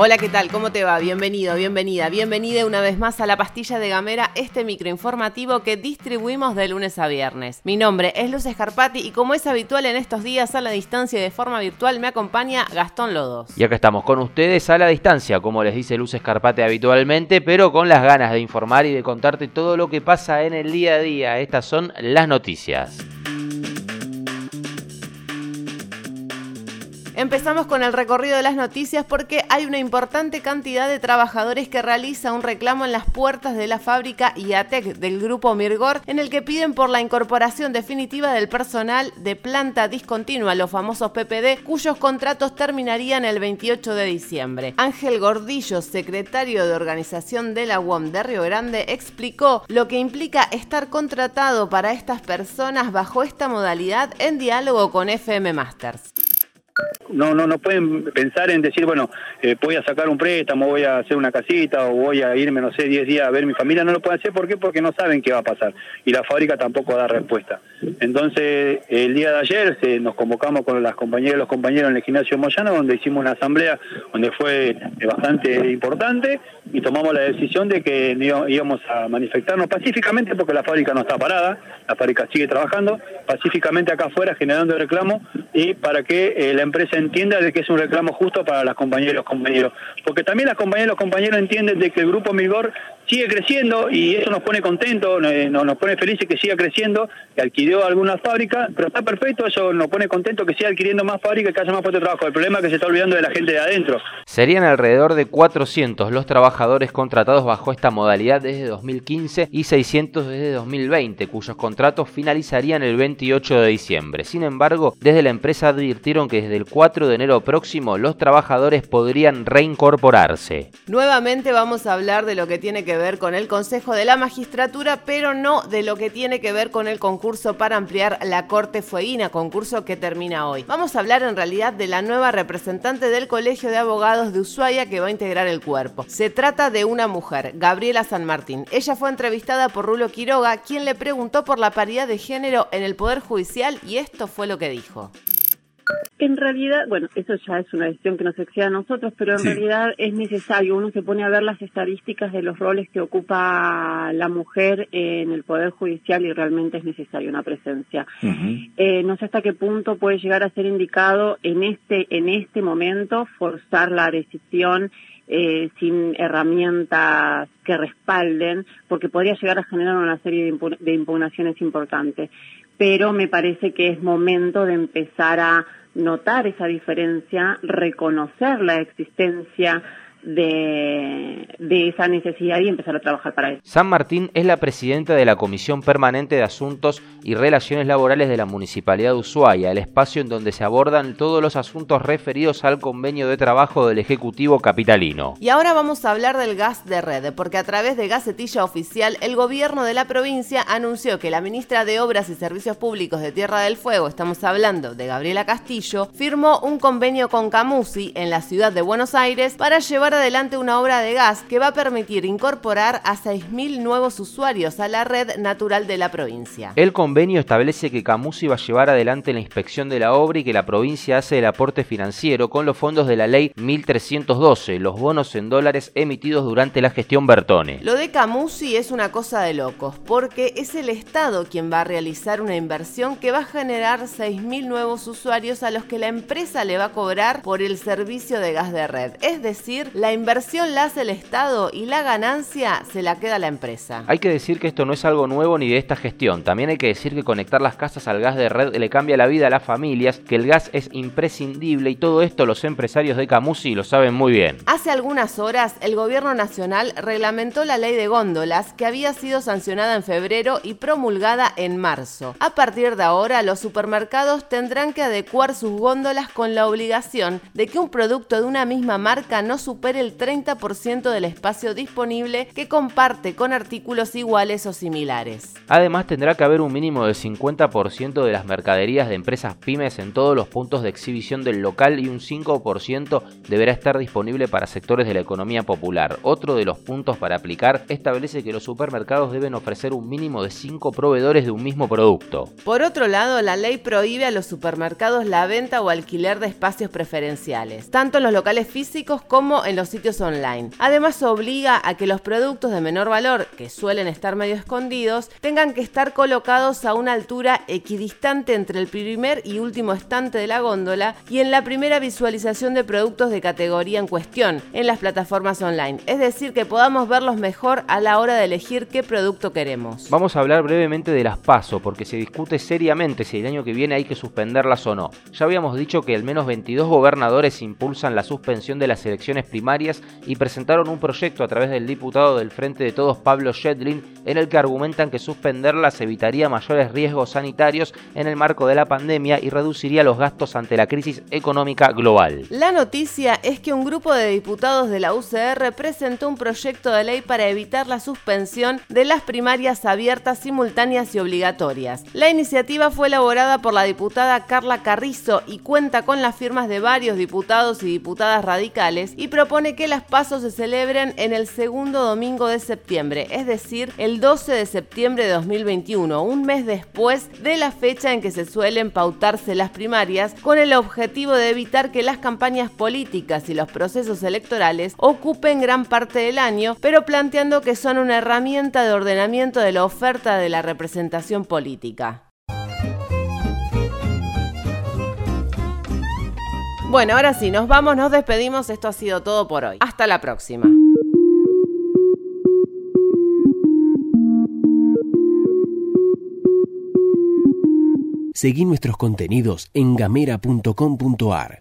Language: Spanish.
Hola, ¿qué tal? ¿Cómo te va? Bienvenido, bienvenida, bienvenida una vez más a la pastilla de Gamera, este microinformativo que distribuimos de lunes a viernes. Mi nombre es Luz Escarpati y como es habitual en estos días a la distancia y de forma virtual me acompaña Gastón Lodos. Y acá estamos con ustedes a la distancia, como les dice Luz Escarpati habitualmente, pero con las ganas de informar y de contarte todo lo que pasa en el día a día. Estas son las noticias. Empezamos con el recorrido de las noticias porque hay una importante cantidad de trabajadores que realiza un reclamo en las puertas de la fábrica IATEC del grupo Mirgor en el que piden por la incorporación definitiva del personal de planta discontinua, los famosos PPD, cuyos contratos terminarían el 28 de diciembre. Ángel Gordillo, secretario de organización de la UOM de Río Grande, explicó lo que implica estar contratado para estas personas bajo esta modalidad en diálogo con FM Masters no, no, no pueden pensar en decir, bueno, eh, voy a sacar un préstamo, voy a hacer una casita o voy a irme, no sé, 10 días a ver mi familia. No lo pueden hacer, ¿por qué? Porque no saben qué va a pasar y la fábrica tampoco da respuesta. Entonces, el día de ayer se, nos convocamos con las compañeras y los compañeros en el gimnasio Moyano, donde hicimos una asamblea donde fue eh, bastante importante y tomamos la decisión de que íbamos a manifestarnos pacíficamente porque la fábrica no está parada, la fábrica sigue trabajando, pacíficamente acá afuera generando reclamo y para que eh, la empresa entienda de que es un reclamo justo para las compañeras y los compañeros. Porque también las compañeras y los compañeros entienden de que el grupo Migor sigue creciendo y eso nos pone contentos, eh, nos, pone felices que siga creciendo, que adquirió algunas fábricas, pero está perfecto, eso nos pone contentos que siga adquiriendo más fábricas, que haya más puestos de trabajo. El problema es que se está olvidando de la gente de adentro. Serían alrededor de 400 los trabajadores contratados bajo esta modalidad desde 2015 y 600 desde 2020, cuyos contratos finalizarían el 28 de diciembre. Sin embargo, desde la empresa advirtieron que desde el 4 de enero próximo los trabajadores podrían reincorporarse. Nuevamente vamos a hablar de lo que tiene que ver con el Consejo de la Magistratura, pero no de lo que tiene que ver con el concurso para ampliar la Corte Fueguina, concurso que termina hoy. Vamos a hablar en realidad de la nueva representante del Colegio de Abogados de Ushuaia que va a integrar el cuerpo. Se trata de una mujer, Gabriela San Martín. Ella fue entrevistada por Rulo Quiroga, quien le preguntó por la paridad de género en el Poder Judicial y esto fue lo que dijo. En realidad, bueno, eso ya es una decisión que nos excede a nosotros, pero en realidad es necesario. Uno se pone a ver las estadísticas de los roles que ocupa la mujer en el Poder Judicial y realmente es necesaria una presencia. Eh, no sé hasta qué punto puede llegar a ser indicado en este, en este momento forzar la decisión eh, sin herramientas que respalden, porque podría llegar a generar una serie de impugnaciones importantes. Pero me parece que es momento de empezar a notar esa diferencia, reconocer la existencia de, de, esa necesidad y empezar a trabajar para eso. San Martín es la presidenta de la Comisión Permanente de Asuntos y Relaciones Laborales de la Municipalidad de Ushuaia, el espacio en donde se abordan todos los asuntos referidos al convenio de trabajo del Ejecutivo Capitalino. Y ahora vamos a hablar del gas de red, porque a través de Gacetilla Oficial, el gobierno de la provincia anunció que la ministra de Obras y Servicios Públicos de Tierra del Fuego, estamos hablando de Gabriela Castillo, firmó un convenio con Camusi en la ciudad de Buenos Aires para llevar adelante una obra de gas que va a permitir incorporar a 6.000 nuevos usuarios a la red natural de la provincia. El convenio establece que Camusi va a llevar adelante la inspección de la obra y que la provincia hace el aporte financiero con los fondos de la ley 1312, los bonos en dólares emitidos durante la gestión Bertone. Lo de Camusi es una cosa de locos, porque es el Estado quien va a realizar una inversión que va a generar 6.000 nuevos usuarios a los que la empresa le va a cobrar por el servicio de gas de red. Es decir, la inversión la hace el Estado y la ganancia se la queda la empresa. Hay que decir que esto no es algo nuevo ni de esta gestión. También hay que decir que conectar las casas al gas de red le cambia la vida a las familias, que el gas es imprescindible y todo esto los empresarios de Camusi lo saben muy bien. Hace algunas horas el gobierno nacional reglamentó la ley de góndolas que había sido sancionada en febrero y promulgada en marzo. A partir de ahora los supermercados tendrán que adecuar sus góndolas con la obligación de que un producto de una misma marca no supere supere el 30% del espacio disponible que comparte con artículos iguales o similares. Además, tendrá que haber un mínimo del 50% de las mercaderías de empresas pymes en todos los puntos de exhibición del local y un 5% deberá estar disponible para sectores de la economía popular. Otro de los puntos para aplicar establece que los supermercados deben ofrecer un mínimo de 5 proveedores de un mismo producto. Por otro lado, la ley prohíbe a los supermercados la venta o alquiler de espacios preferenciales, tanto en los locales físicos como en los sitios online. Además, obliga a que los productos de menor valor, que suelen estar medio escondidos, tengan que estar colocados a una altura equidistante entre el primer y último estante de la góndola y en la primera visualización de productos de categoría en cuestión en las plataformas online. Es decir, que podamos verlos mejor a la hora de elegir qué producto queremos. Vamos a hablar brevemente de las PASO, porque se discute seriamente si el año que viene hay que suspenderlas o no. Ya habíamos dicho que al menos 22 gobernadores impulsan la suspensión de las elecciones primarias y presentaron un proyecto a través del diputado del Frente de Todos, Pablo Shedlin, en el que argumentan que suspenderlas evitaría mayores riesgos sanitarios en el marco de la pandemia y reduciría los gastos ante la crisis económica global. La noticia es que un grupo de diputados de la UCR presentó un proyecto de ley para evitar la suspensión de las primarias abiertas, simultáneas y obligatorias. La iniciativa fue elaborada por la diputada Carla Carrizo y cuenta con las firmas de varios diputados y diputadas radicales y propone que las pasos se celebren en el segundo domingo de septiembre, es decir, el 12 de septiembre de 2021, un mes después de la fecha en que se suelen pautarse las primarias, con el objetivo de evitar que las campañas políticas y los procesos electorales ocupen gran parte del año, pero planteando que son una herramienta de ordenamiento de la oferta de la representación política. Bueno, ahora sí, nos vamos, nos despedimos. Esto ha sido todo por hoy. Hasta la próxima. Seguí nuestros contenidos en gamera.com.ar.